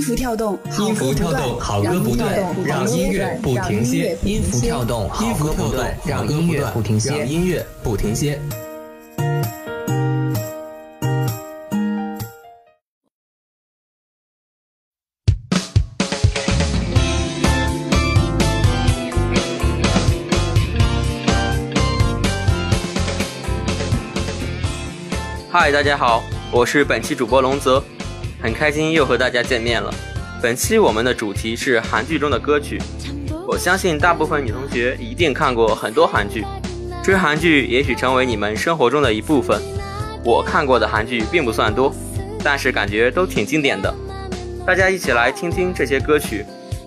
音符跳动，音符跳动，好歌不断，让音乐不停歇。音符跳动，好歌不断，让音乐不停歇。音乐不停歇。嗨，大家好，我是本期主播龙泽，很开心又和大家见面了。本期我们的主题是韩剧中的歌曲。我相信大部分女同学一定看过很多韩剧，追韩剧也许成为你们生活中的一部分。我看过的韩剧并不算多，但是感觉都挺经典的。大家一起来听听这些歌曲，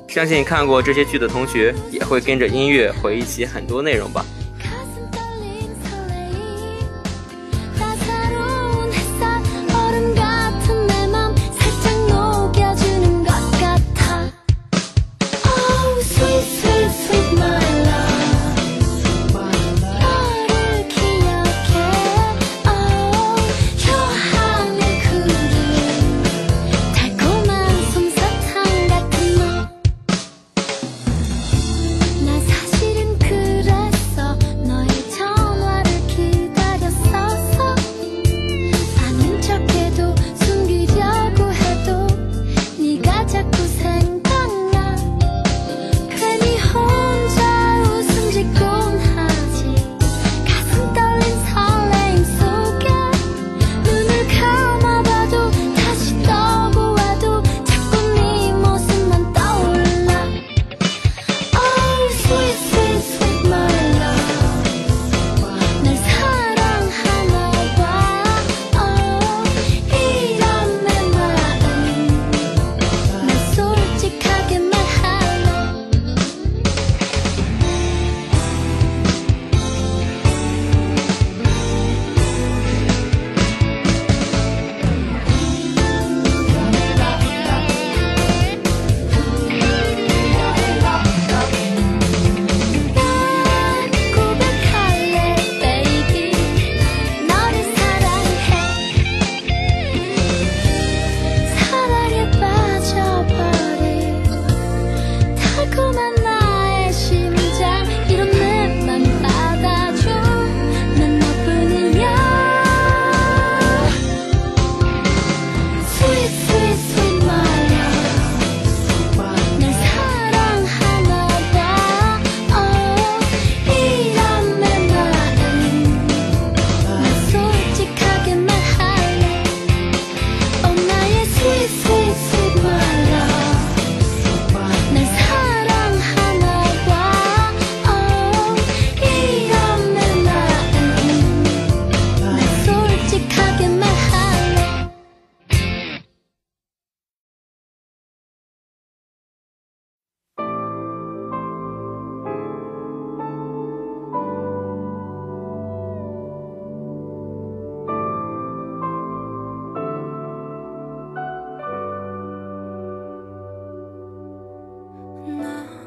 相信看过这些剧的同学也会跟着音乐回忆起很多内容吧。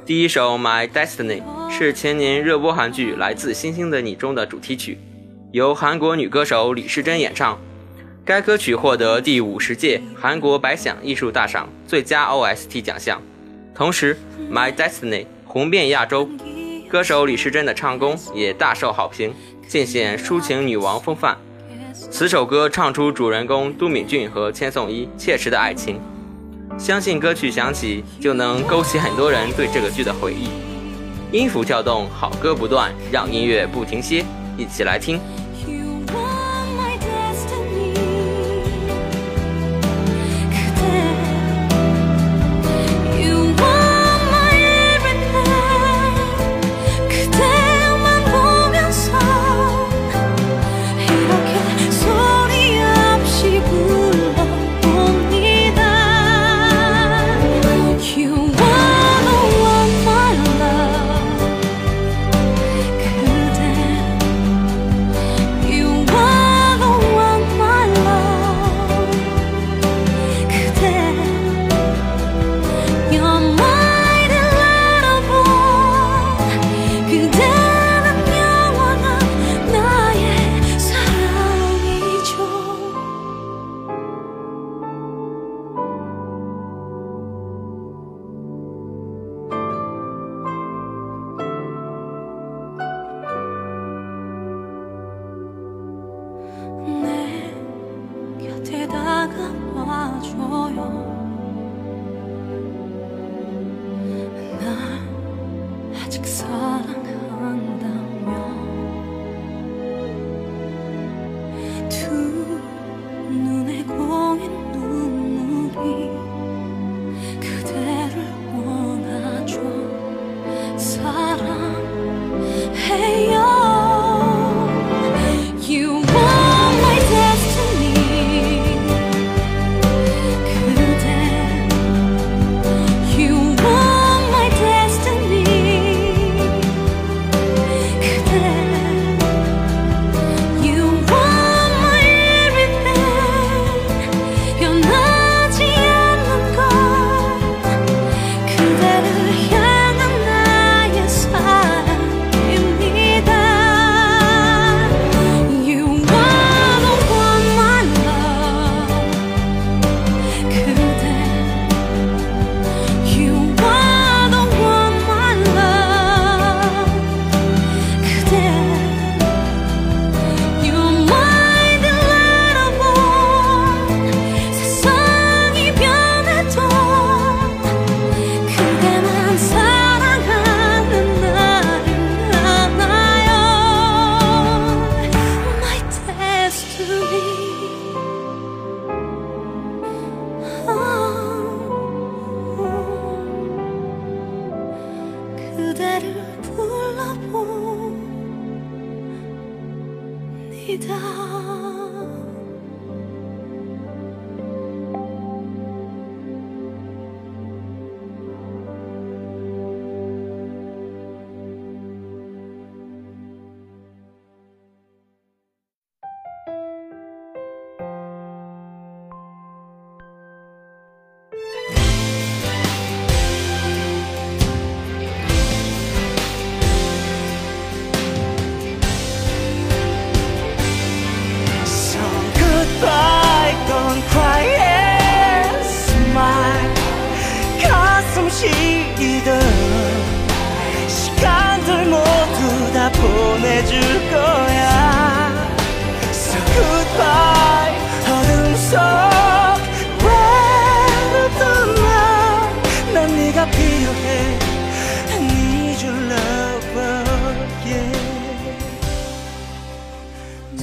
第一首《My Destiny》是前年热播韩剧《来自星星的你》中的主题曲，由韩国女歌手李诗珍演唱。该歌曲获得第五十届韩国百想艺术大赏最佳 OST 奖项，同时《My Destiny》红遍亚洲，歌手李诗珍的唱功也大受好评，尽显抒情女王风范。此首歌唱出主人公都敏俊和千颂伊切实的爱情。相信歌曲响起就能勾起很多人对这个剧的回忆，音符跳动，好歌不断，让音乐不停歇，一起来听。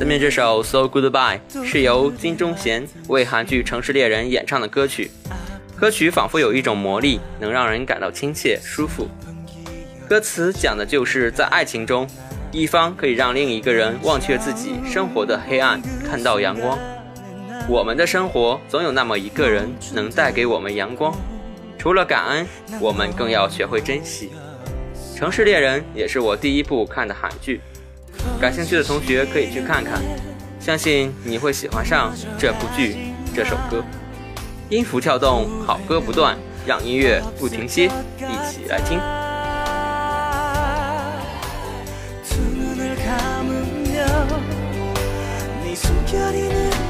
下面这首《So Goodbye》是由金钟贤为韩剧《城市猎人》演唱的歌曲，歌曲仿佛有一种魔力，能让人感到亲切舒服。歌词讲的就是在爱情中，一方可以让另一个人忘却自己生活的黑暗，看到阳光。我们的生活总有那么一个人能带给我们阳光，除了感恩，我们更要学会珍惜。《城市猎人》也是我第一部看的韩剧。感兴趣的同学可以去看看，相信你会喜欢上这部剧、这首歌。音符跳动，好歌不断，让音乐不停歇，一起来听。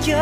보내줄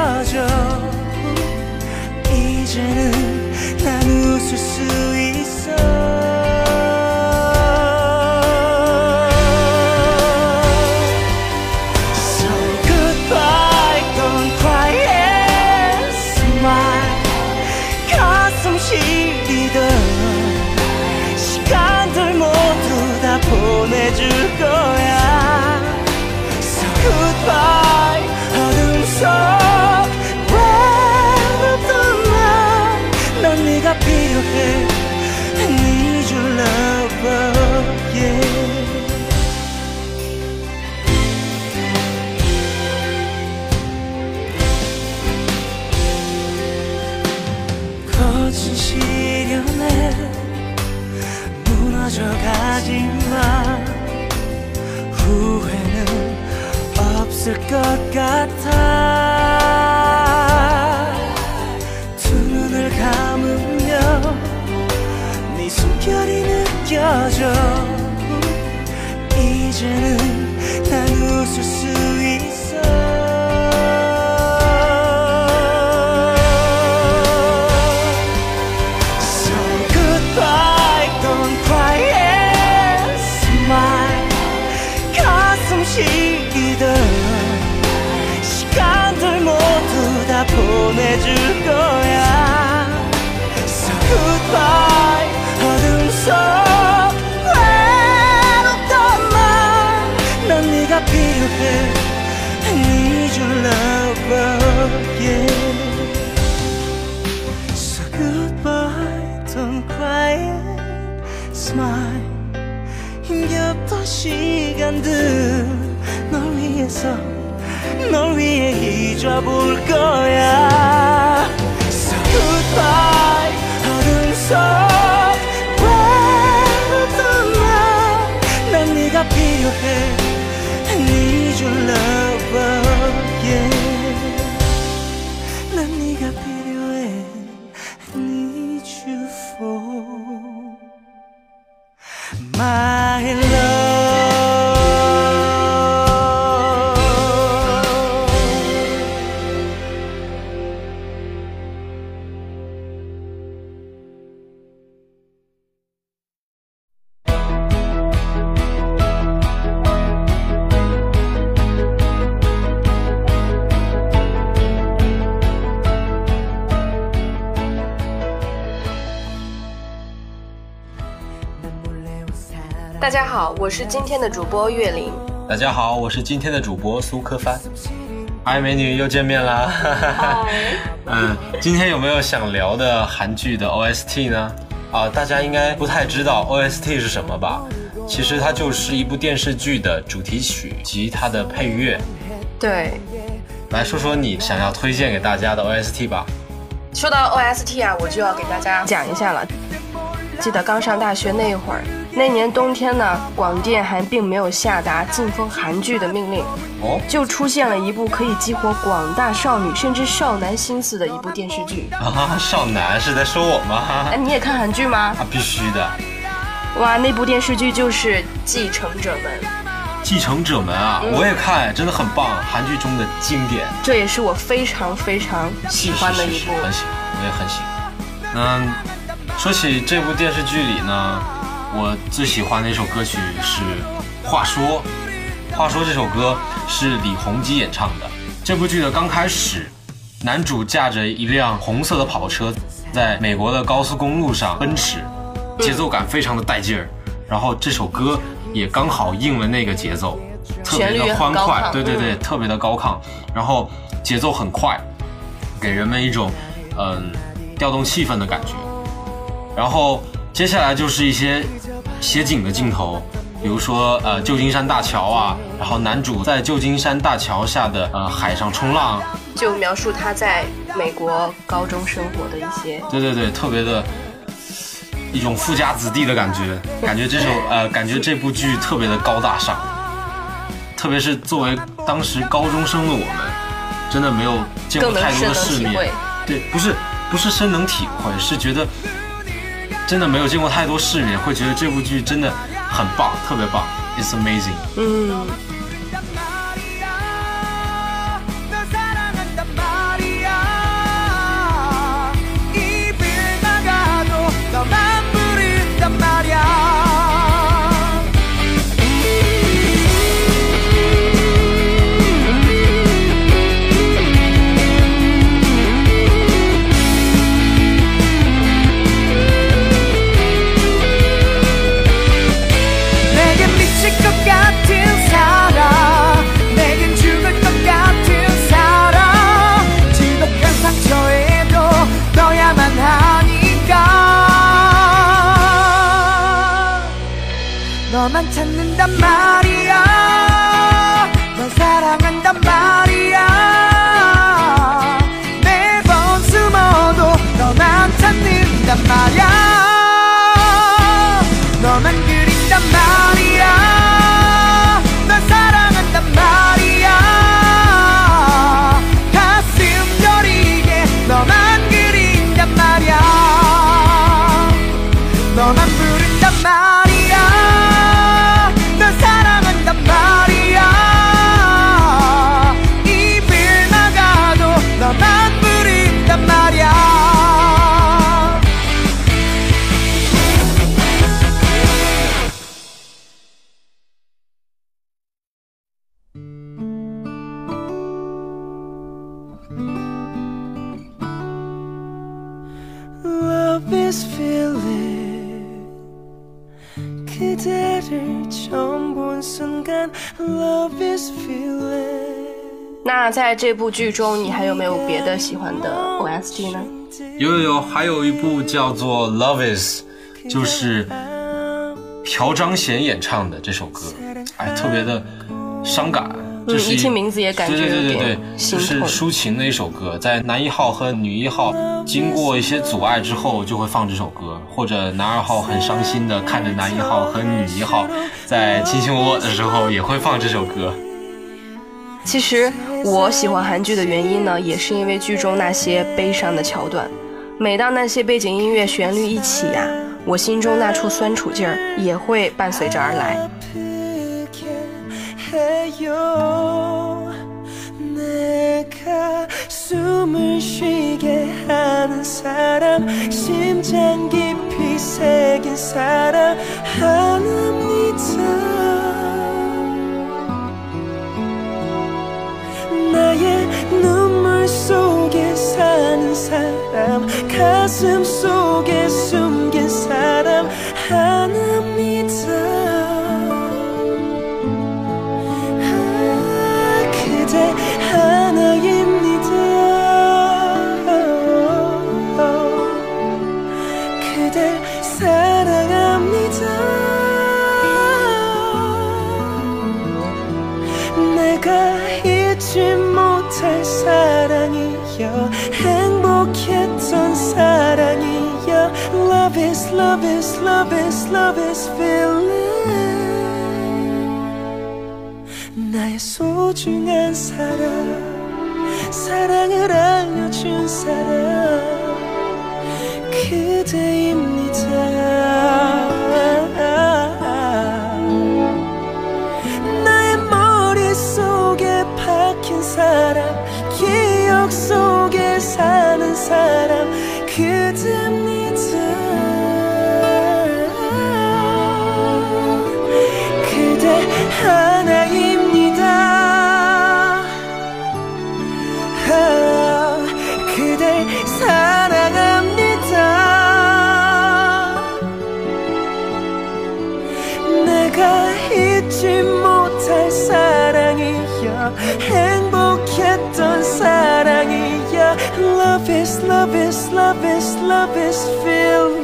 잊어볼 거야. So goodbye, 어둠 속 외롭던 날, 난 네가 필요해. I need your love, 家好，我是今天的主播岳林。大家好，我是今天的主播苏科帆。嗨，美女又见面啦！嗯，今天有没有想聊的韩剧的 OST 呢？啊，大家应该不太知道 OST 是什么吧？其实它就是一部电视剧的主题曲及它的配乐。对，来说说你想要推荐给大家的 OST 吧。说到 OST 啊，我就要给大家讲一下了。记得刚上大学那会儿，那年冬天呢，广电还并没有下达禁封韩剧的命令，哦，就出现了一部可以激活广大少女甚至少男心思的一部电视剧。啊，少男是在说我吗哎，吗？你也看韩剧吗？啊，必须的。哇，那部电视剧就是《继承者们》，继承者们啊，我也看，真的很棒，韩剧中的经典。这也是我非常非常喜欢的一部是是是。很喜欢，我也很喜欢。嗯，说起这部电视剧里呢，我最喜欢的一首歌曲是《话说》。《话说》这首歌是李弘基演唱的。这部剧的刚开始，男主驾着一辆红色的跑车，在美国的高速公路上奔驰，节奏感非常的带劲儿。然后这首歌也刚好应了那个节奏，特别的欢快，对对对，特别的高亢，然后节奏很快，给人们一种嗯调动气氛的感觉。然后接下来就是一些写景的镜头，比如说呃旧金山大桥啊，然后男主在旧金山大桥下的呃海上冲浪，就描述他在美国高中生活的一些。对对对，特别的一种富家子弟的感觉，感觉这首呃感觉这部剧特别的高大上，特别是作为当时高中生的我们，真的没有见过太多的世面。对，不是不是深能体会，是觉得真的没有见过太多世面，会觉得这部剧真的很棒，特别棒，It's amazing。 너만 찾는단 말 在这部剧中，你还有没有别的喜欢的 OST 呢？有有有，还有一部叫做《Love Is》，就是朴章贤演唱的这首歌，哎，特别的伤感。就是嗯一听名字也感觉对对对对对就是抒情的一首歌，在男一号和女一号经过一些阻碍之后，就会放这首歌，或者男二号很伤心的看着男一号和女一号在卿卿我我的时候，也会放这首歌。其实我喜欢韩剧的原因呢，也是因为剧中那些悲伤的桥段。每当那些背景音乐旋律一起呀、我心中那处酸楚劲儿也会伴随着而来。 사는 사람 가슴 속에 숨긴 사람 하나입 Love is love is love is feeling 나의 소중한 사랑 사랑을 알려준 사람 그대입니다 love is love is love is feeling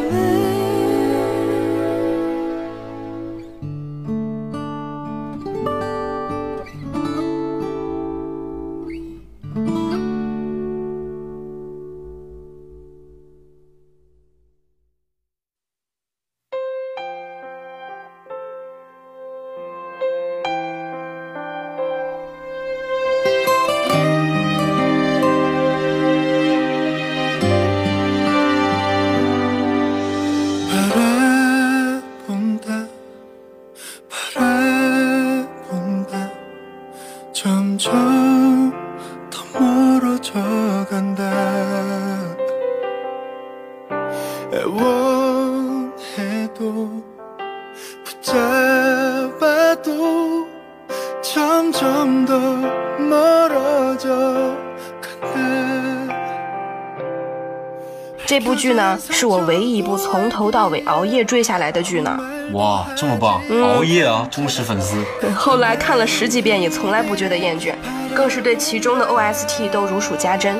部剧呢，是我唯一一部从头到尾熬夜追下来的剧呢。哇，这么棒！熬夜啊，忠实粉丝。后来看了十几遍，也从来不觉得厌倦，更是对其中的 OST 都如数家珍。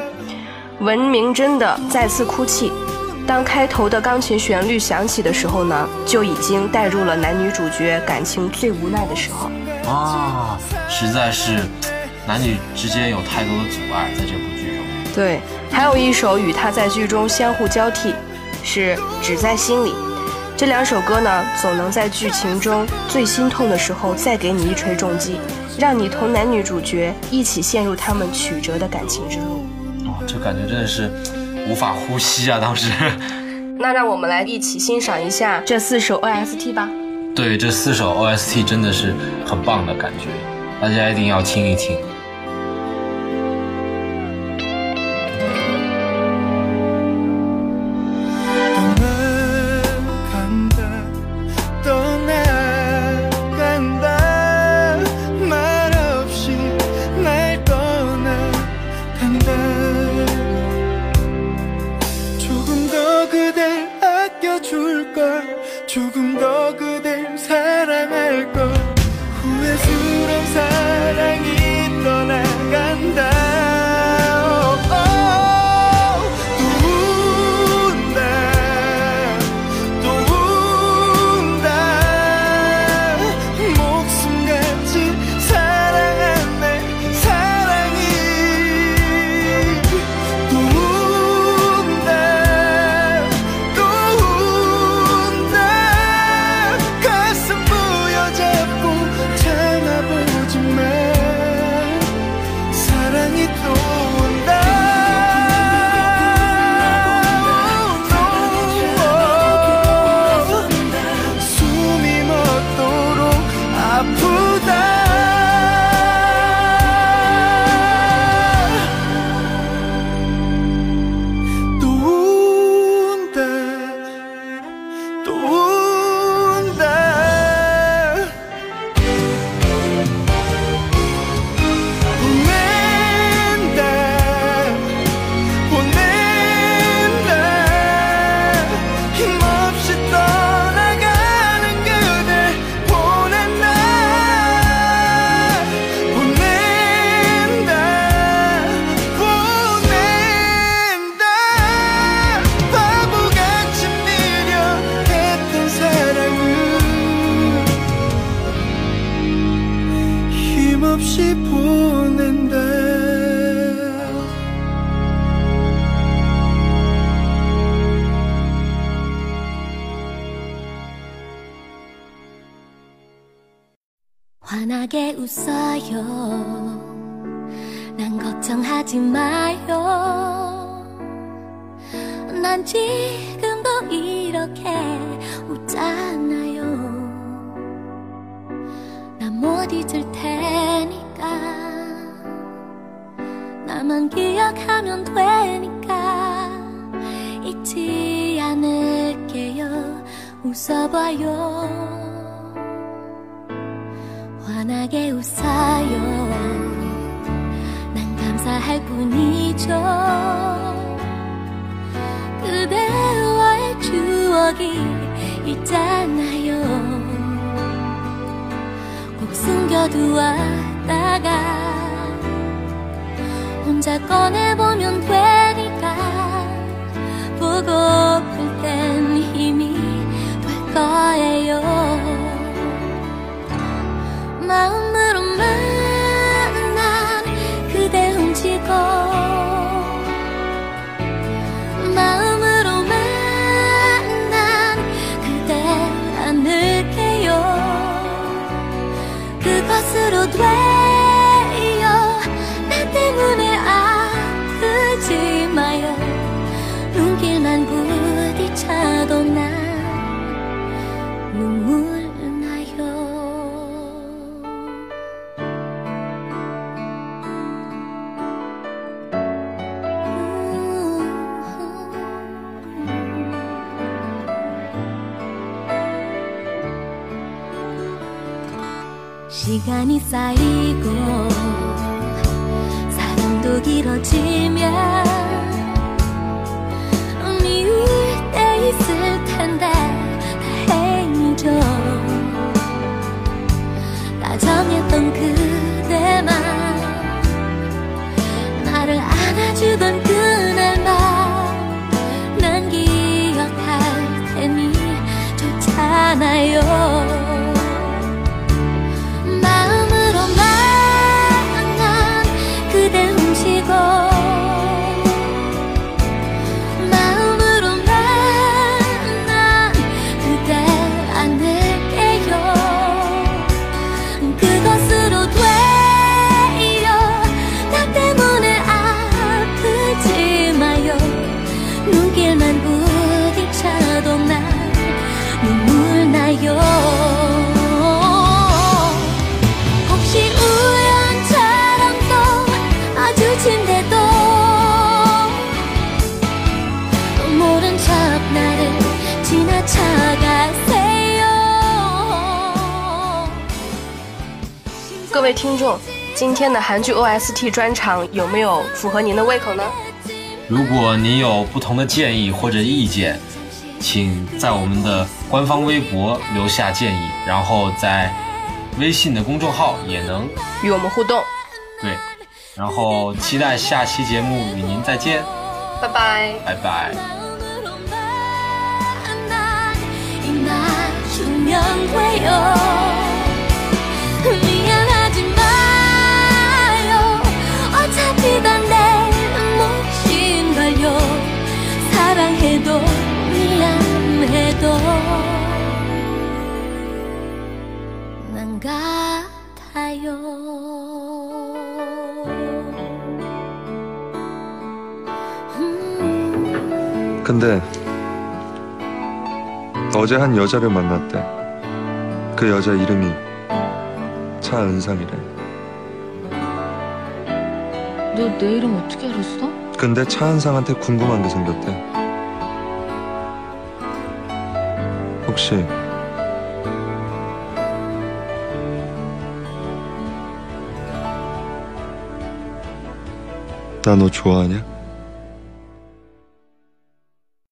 文明真的再次哭泣，当开头的钢琴旋律响起的时候呢，就已经带入了男女主角感情最无奈的时候。啊，实在是 男女之间有太多的阻碍在这部剧中。对，还有一首与他在剧中相互交替，是《只在心里》。这两首歌呢，总能在剧情中最心痛的时候再给你一锤重击，让你同男女主角一起陷入他们曲折的感情之路。哦，这感觉真的是无法呼吸啊！当时。那让我们来一起欣赏一下这四首 OST 吧。对，这四首 OST 真的是很棒的感觉，大家一定要听一听。 나만 기억하면 되니까. 잊지 않을게요. 웃어봐요. 환하게 웃어요. 난 감사할 뿐이죠. 그대와의 추억이 있잖아요. 꼭 숨겨두었다가 혼자 꺼내보면 되니까 보고플 땐 힘이 될 거예요. 마음 さい位听众，今天的韩剧 OST 专场有没有符合您的胃口呢？如果你有不同的建议或者意见，请在我们的官方微博留下建议，然后在微信的公众号也能与我们互动，对。然后期待下期节目与您再见，拜拜。拜拜。 마음으로만 난 입맞추면 돼요 근데 어제 한 여자를 만났대. 그 여자 이름이 차은상이래. 너 내 이름 어떻게 알았어? 근데 차은상한테 궁금한 게 생겼대. 혹시 나 너 좋아하냐?